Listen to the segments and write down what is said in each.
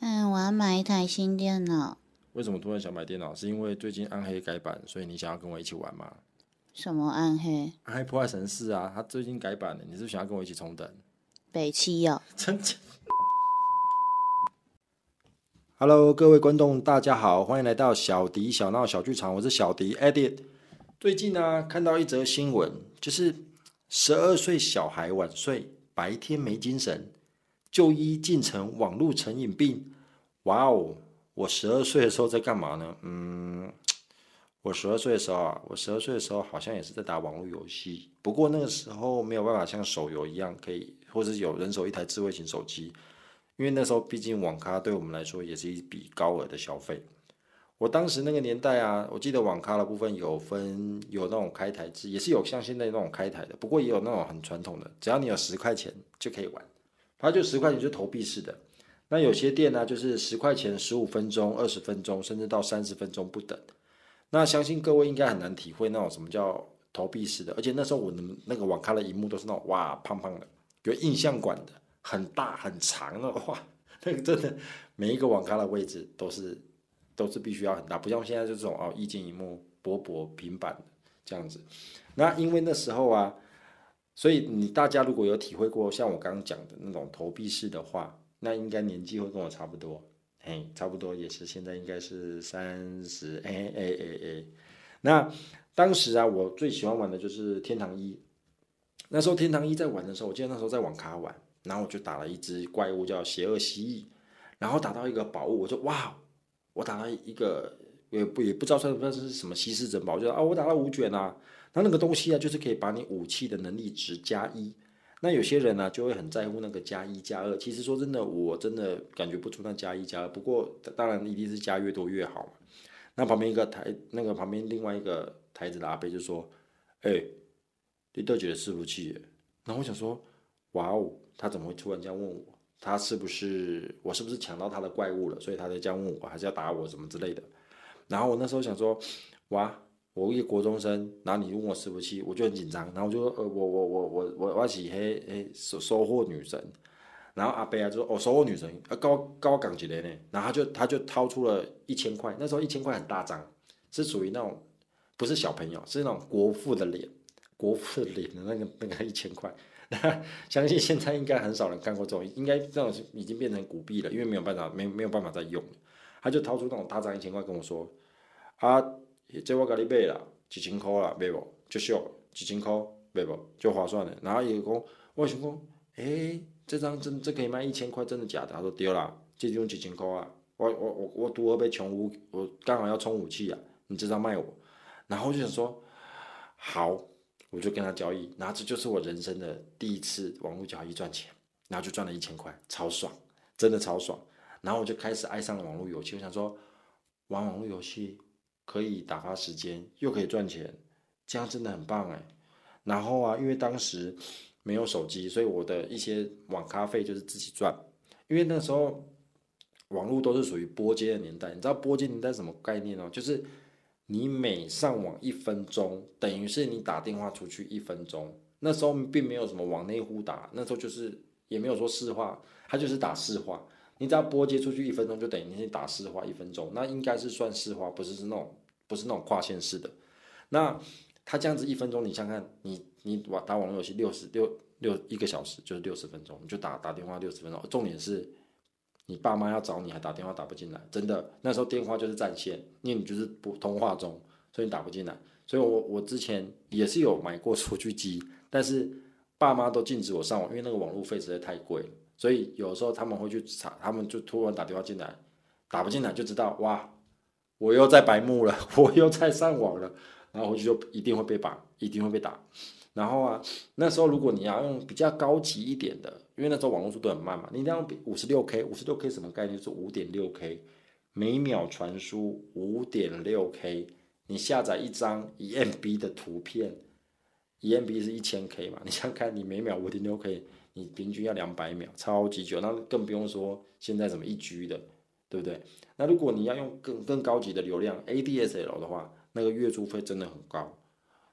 嗯，我要买一台新电脑。为什么突然想买电脑？是因为最近暗黑改版，所以你想要跟我一起玩吗？什么暗黑？暗黑破坏神四啊，它最近改版了，你是不是想要跟我一起重等？北七哦。真假？Hello，各位观众，大家好，欢迎来到小迪小闹小剧场，我是小迪 Edit。最近呢、啊，看到一则新闻，就是十二岁小孩晚睡，白天没精神，就医竟成网络成瘾病。哇哦！我十二岁的时候在干嘛呢？嗯，我十二岁的时候啊，我十二岁的时候好像也是在打网络游戏，不过那个时候没有办法像手游一样可以，或者有人手一台智慧型手机，因为那时候毕竟网咖对我们来说也是一笔高额的消费。我当时那个年代啊，我记得网咖的部分有分有那种开台制，也是有像现在那种开台的，不过也有那种很传统的，只要你有十块钱就可以玩，它就十块钱就投币式的。那有些店呢，就是十块钱十五分钟、二十分钟，甚至到三十分钟不等。那相信各位应该很难体会那种什么叫投币式的，而且那时候我的那个网咖的荧幕都是那种哇胖胖的，有印象馆的，很大很长的哇，那个真的每一个网咖的位置都是都是必须要很大，不像现在就这种哦，液晶荧幕薄薄平板这样子。那因为那时候啊，所以你大家如果有体会过像我刚刚讲的那种投币式的话。那应该年纪会跟我差不多，嘿，差不多也是现在应该是三十，哎哎哎哎。那当时啊，我最喜欢玩的就是天堂一。那时候天堂一在玩的时候，我记得那时候在网咖玩，然后我就打了一只怪物叫邪恶蜥蜴，然后打到一个宝物，我就哇，我打到一个也不也不知道算不算是什么稀世珍宝，就啊，我打了五卷啊，那那个东西啊，就是可以把你武器的能力值加一。那有些人呢、就会很在乎那个加一加二。其实说真的，我真的感觉不出那加一加二。不过当然一定是加越多越好。那旁边一个台，那个旁边另外一个台子的阿伯就说：“哎、欸，你都觉得伺服器？”然后我想说：“哇哦，他怎么会突然这样问我？他是不是我是不是抢到他的怪物了？所以他在这样问我，还是要打我什么之类的？”然后我那时候想说：“哇。”我一个国中生，然后你问我伺服器，我就很紧张，然后我就说，呃，我我我我我我是嘿嘿收收货女神，然后阿贝啊就说，哦，收货女神，啊高高港几的呢，然后他就他就掏出了一千块，那时候一千块很大张，是属于那种不是小朋友，是那种国父的脸，国父的脸的那个那个一千块，相信现在应该很少人看过这种，应该这种已经变成古币了，因为没有办法没没有办法再用了，他就掏出那种大张一千块跟我说，啊。这我给你买了，几千块啦，买不？就秀，几千块，买不？就划算的。然后伊讲，我想讲，诶，这张真这可以卖一千块，真的假的？他说对啦，这种几千块啊，我我我我拄好被抢武，我刚好要充武器啊，你这张卖我。然后就想说，好，我就跟他交易。然后这就是我人生的第一次网络交易赚钱，然后就赚了一千块，超爽，真的超爽。然后我就开始爱上了网络游戏，我想说，玩网络游戏。可以打发时间，又可以赚钱，这样真的很棒哎。然后啊，因为当时没有手机，所以我的一些网咖费就是自己赚。因为那时候网络都是属于拨接的年代，你知道拨接年代什么概念哦？就是你每上网一分钟，等于是你打电话出去一分钟。那时候并没有什么网内互打，那时候就是也没有说市话，它就是打市话。你只要拨接出去一分钟，就等于你打市话一分钟，那应该是算市话，不是是那种不是那种跨线式的。那他这样子一分钟，你想看，你你网打网络游戏六十六六一个小时就是六十分钟，你就打打电话六十分钟。重点是你爸妈要找你还打电话打不进来，真的那时候电话就是占线，因为你就是不通话中，所以你打不进来。所以我我之前也是有买过数据机，但是爸妈都禁止我上网，因为那个网络费实在太贵了。所以有时候他们会去查，他们就突然打电话进来，打不进来就知道哇，我又在白目了，我又在上网了，然后回去就一定会被绑，一定会被打。然后啊，那时候如果你要用比较高级一点的，因为那时候网络速度很慢嘛，你要用五十六 K，五十六 K 什么概念？是五点六 K，每秒传输五点六 K，你下载一张一 MB 的图片，一 MB 是一千 K 嘛？你想看你每秒五点六 K。你平均要两百秒，超级久，那更不用说现在什么一 G 的，对不对？那如果你要用更更高级的流量 ADSL 的话，那个月租费真的很高，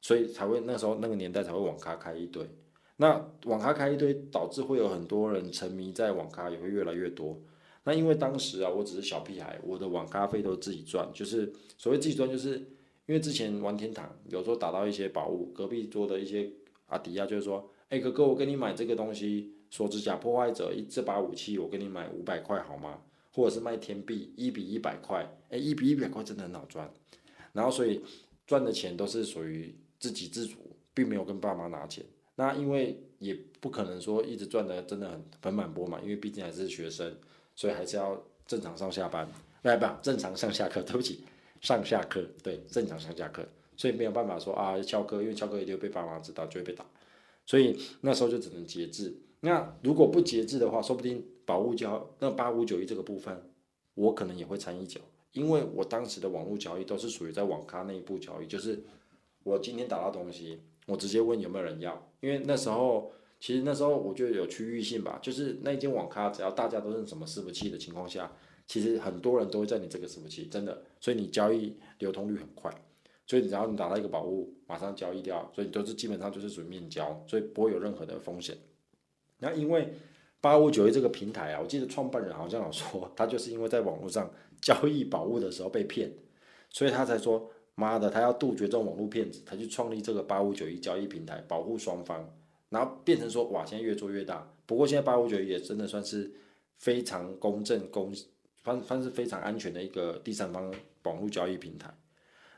所以才会那时候那个年代才会网咖开一堆。那网咖开一堆，导致会有很多人沉迷在网咖，也会越来越多。那因为当时啊，我只是小屁孩，我的网咖费都自己赚，就是所谓自己赚，就是因为之前玩天堂，有时候打到一些宝物，隔壁桌的一些阿迪亚就是说，哎、哥哥，我给你买这个东西，锁指甲破坏者一这把武器，我给你买五百块好吗？或者是卖天币一比一百块，哎，一比一百块真的很好赚，然后所以赚的钱都是属于自给自足，并没有跟爸妈拿钱。那因为也不可能说一直赚的真的很盆满钵满，因为毕竟还是学生，所以还是要正常上下班，来吧，正常上下课，对不起，上下课，对，正常上下课，所以没有办法说啊翘课，因为翘课一定会被爸妈知道，就会被打，所以那时候就只能节制。那如果不节制的话，说不定。宝物交那八五九一这个部分，我可能也会掺一脚，因为我当时的网络交易都是属于在网咖内部交易，就是我今天打到东西，我直接问有没有人要，因为那时候其实那时候我觉得有区域性吧，就是那间网咖只要大家都是什么伺服器的情况下，其实很多人都会在你这个伺服器，真的，所以你交易流通率很快，所以只要你打到一个宝物，马上交易掉，所以你都是基本上就是属于面交，所以不会有任何的风险。那因为。八五九一这个平台啊，我记得创办人好像有说，他就是因为在网络上交易宝物的时候被骗，所以他才说妈的，他要杜绝这种网络骗子，他去创立这个八五九一交易平台，保护双方，然后变成说哇，现在越做越大。不过现在八五九一也真的算是非常公正、公方方是非常安全的一个第三方网络交易平台。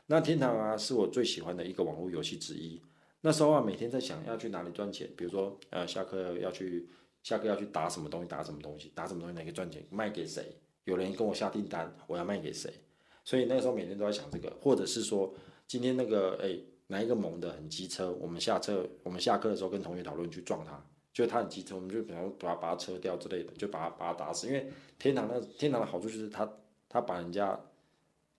那天堂啊，是我最喜欢的一个网络游戏之一。那时候啊，每天在想要去哪里赚钱，比如说呃，下课要去。下课要去打什么东西？打什么东西？打什么东西？哪个赚钱？卖给谁？有人跟我下订单，我要卖给谁？所以那个时候每天都在想这个，或者是说今天那个哎哪一个猛的很机车，我们下车我们下课的时候跟同学讨论去撞他，就他很机车，我们就比方说把他把他车掉之类的，就把他把他打死。因为天堂那天堂的好处就是他他把人家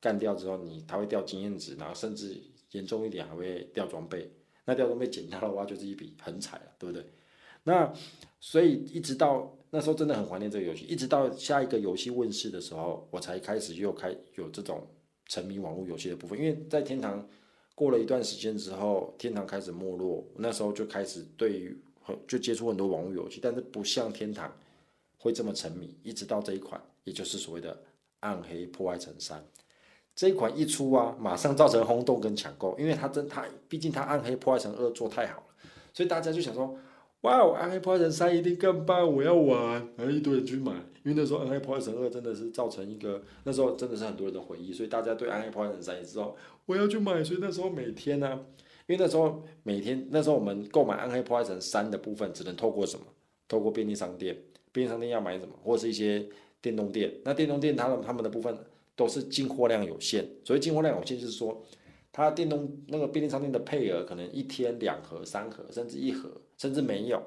干掉之后，你他会掉经验值，然后甚至严重一点还会掉装备。那掉装备捡到的话，就是一笔横财了，对不对？那所以一直到那时候真的很怀念这个游戏，一直到下一个游戏问世的时候，我才开始又开有这种沉迷网络游戏的部分。因为在天堂过了一段时间之后，天堂开始没落，那时候就开始对于就接触很多网络游戏，但是不像天堂会这么沉迷。一直到这一款，也就是所谓的《暗黑破坏神三》这一款一出啊，马上造成轰动跟抢购，因为它真它毕竟它《暗黑破坏神二》做太好了，所以大家就想说。哇哦！暗黑破坏神三一定更棒，我要玩，然后一堆人去买。因为那时候暗黑破坏神二真的是造成一个，那时候真的是很多人的回忆，所以大家对暗黑破坏神三也知道我要去买。所以那时候每天呢、啊，因为那时候每天那时候我们购买暗黑破坏神三的部分只能透过什么？透过便利商店，便利商店要买什么？或者是一些电动店。那电动店他们他们的部分都是进货量有限，所以进货量有限就是说。它电动那个便利商店的配额可能一天两盒、三盒，甚至一盒，甚至没有，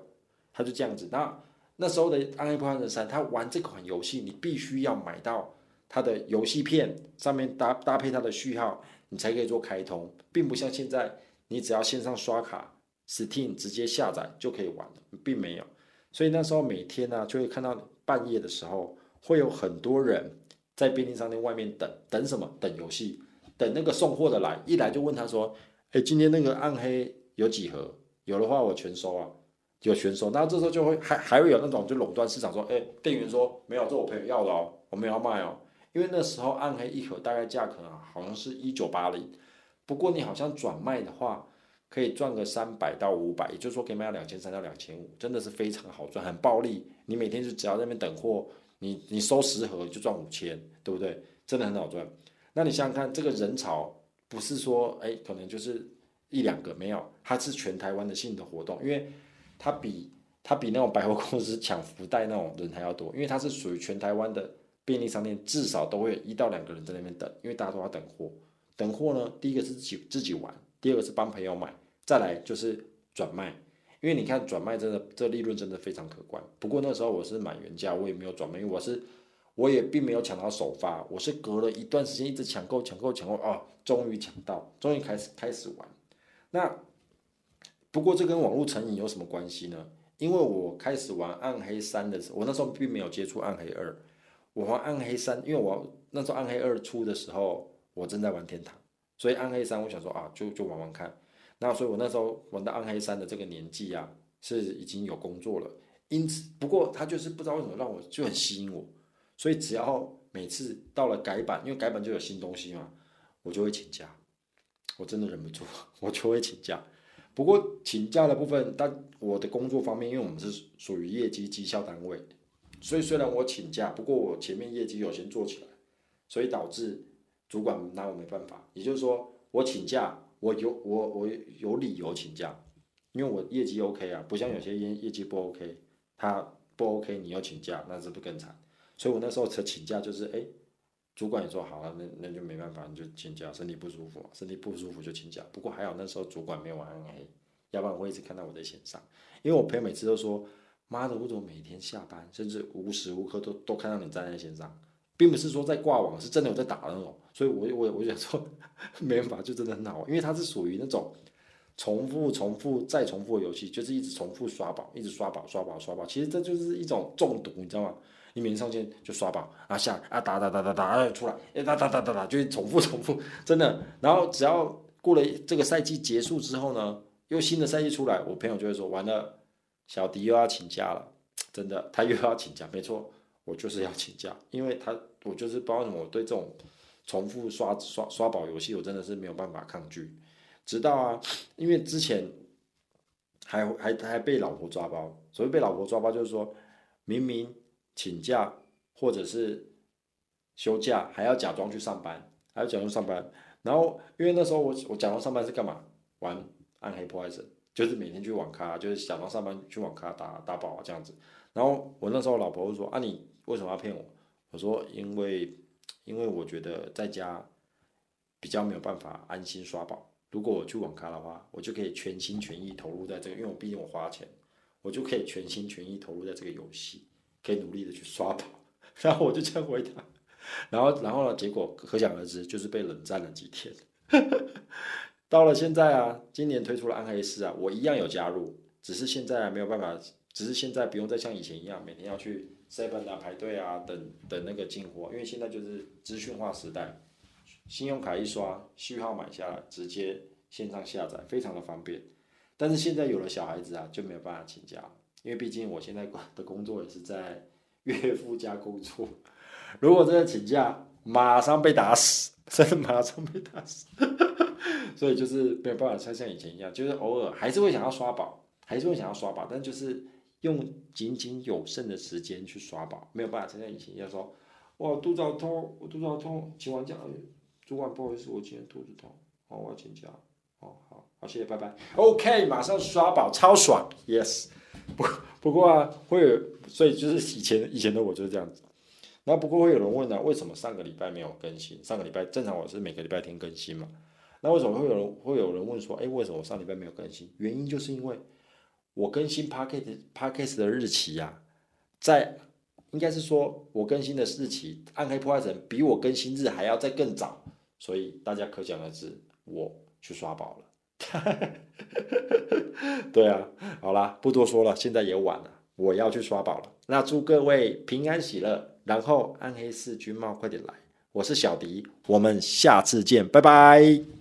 它就这样子。那那时候的《暗黑破坏神三》，他玩这款游戏，你必须要买到它的游戏片，上面搭搭配它的序号，你才可以做开通，并不像现在，你只要线上刷卡，Steam 直接下载就可以玩了，并没有。所以那时候每天呢、就会看到半夜的时候，会有很多人在便利商店外面等，等什么？等游戏。等那个送货的来，一来就问他说：“哎，今天那个暗黑有几盒？有的话我全收啊，有全收。”那这时候就会还还会有那种就垄断市场说：“哎，店员说没有，这我朋友要的哦，我没有要卖哦。”因为那时候暗黑一盒大概价格啊，好像是一九八零，不过你好像转卖的话可以赚个三百到五百，也就是说可以卖到两千三到两千五，真的是非常好赚，很暴利。你每天就只要在那边等货，你你收十盒就赚五千，对不对？真的很好赚。那你想想看，这个人潮不是说哎，可能就是一两个没有，它是全台湾的性的活动，因为它比它比那种百货公司抢福袋那种人还要多，因为它是属于全台湾的便利商店，至少都会一到两个人在那边等，因为大家都要等货。等货呢，第一个是自己自己玩，第二个是帮朋友买，再来就是转卖，因为你看转卖真的这利润真的非常可观。不过那时候我是买原价，我也没有转卖，因为我是。我也并没有抢到首发，我是隔了一段时间一直抢购、抢购、抢购，啊，终于抢到，终于开始开始玩。那不过这跟网络成瘾有什么关系呢？因为我开始玩暗黑三的时候，我那时候并没有接触暗黑二。我玩暗黑三，因为我那时候暗黑二出的时候，我正在玩天堂，所以暗黑三我想说啊，就就玩玩看。那所以我那时候玩到暗黑三的这个年纪啊，是已经有工作了。因此，不过他就是不知道为什么让我就很吸引我。所以只要每次到了改版，因为改版就有新东西嘛，我就会请假。我真的忍不住，我就会请假。不过请假的部分，但我的工作方面，因为我们是属于业绩绩效单位，所以虽然我请假，不过我前面业绩有先做起来，所以导致主管拿我没办法。也就是说，我请假，我有我我有理由请假，因为我业绩 OK 啊，不像有些业业绩不 OK，他不 OK，你要请假，那是不更惨。所以我那时候才请假，就是哎。诶主管也说好了，那那就没办法，你就请假，身体不舒服，身体不舒服就请假。不过还好那时候主管没有暗黑，要不然我一直看到我在线上。因为我朋友每次都说，妈的，我怎么每天下班，甚至无时无刻都都看到你站在线上，并不是说在挂网，是真的有在打的那种。所以我我我想说，没办法，就真的很好玩，因为它是属于那种重复、重复再重复的游戏，就是一直重复刷宝，一直刷宝、刷宝、刷宝。其实这就是一种中毒，你知道吗？你每天上线就刷宝啊下啊打打打打打啊出来，哎打打打打打就重复 重复，真的。然后只要过了这个赛季结束之后呢，又新的赛季出来，我朋友就会说完了，小迪又要请假了，真的，他又要请假。没错，我就是要请假，因为他我就是不知道为什么我对这种重复刷刷刷宝游戏，我真的是没有办法抗拒。直到啊，因为之前还还还被老婆抓包，所谓被老婆抓包就是说明明。请假或者是休假，还要假装去上班，还要假装上班。然后，因为那时候我我假装上班是干嘛？玩暗黑破坏神，就是每天去网咖，就是假装上班去网咖打打宝啊这样子。然后我那时候老婆就说：“啊，你为什么要骗我？”我说：“因为因为我觉得在家比较没有办法安心刷宝。如果我去网咖的话，我就可以全心全意投入在这个，因为我毕竟我花钱，我就可以全心全意投入在这个游戏。”可以努力的去刷宝，然后我就这样回答，然后然后呢，结果可想而知，就是被冷战了几天。到了现在啊，今年推出了暗黑四啊，我一样有加入，只是现在没有办法，只是现在不用再像以前一样每天要去 seven 啊排队啊等等那个进货，因为现在就是资讯化时代，信用卡一刷，序号买下来，直接线上下载，非常的方便。但是现在有了小孩子啊，就没有办法请假。因为毕竟我现在的工作也是在 岳父家工作，如果真的请假，马上被打死，真的马上被打死，所以就是没有办法像像以前一样，就是偶尔还是会想要刷宝，还是会想要刷宝，但就是用仅仅有剩的时间去刷宝，没有办法像像以前要说，哇肚子好痛，我肚子好痛，请完假，主管不好意思，我今天肚子痛，好，我要请假，哦好，好谢谢，拜拜，OK，马上刷宝，超爽，Yes。不不过啊，会有，所以就是以前以前的我就是这样子。那不过会有人问呢、为什么上个礼拜没有更新？上个礼拜正常我是每个礼拜天更新嘛。那为什么会有人会有人问说，哎，为什么我上礼拜没有更新？原因就是因为我更新 Podcast Podcast 的日期呀、啊，在应该是说我更新的日期，暗黑破坏神比我更新日还要再更早，所以大家可想而知，我去刷宝了。对啊，好啦，不多说了，现在也晚了，我要去刷宝了。那祝各位平安喜乐，然后暗黑四军帽快点来，我是小迪，我们下次见，拜拜。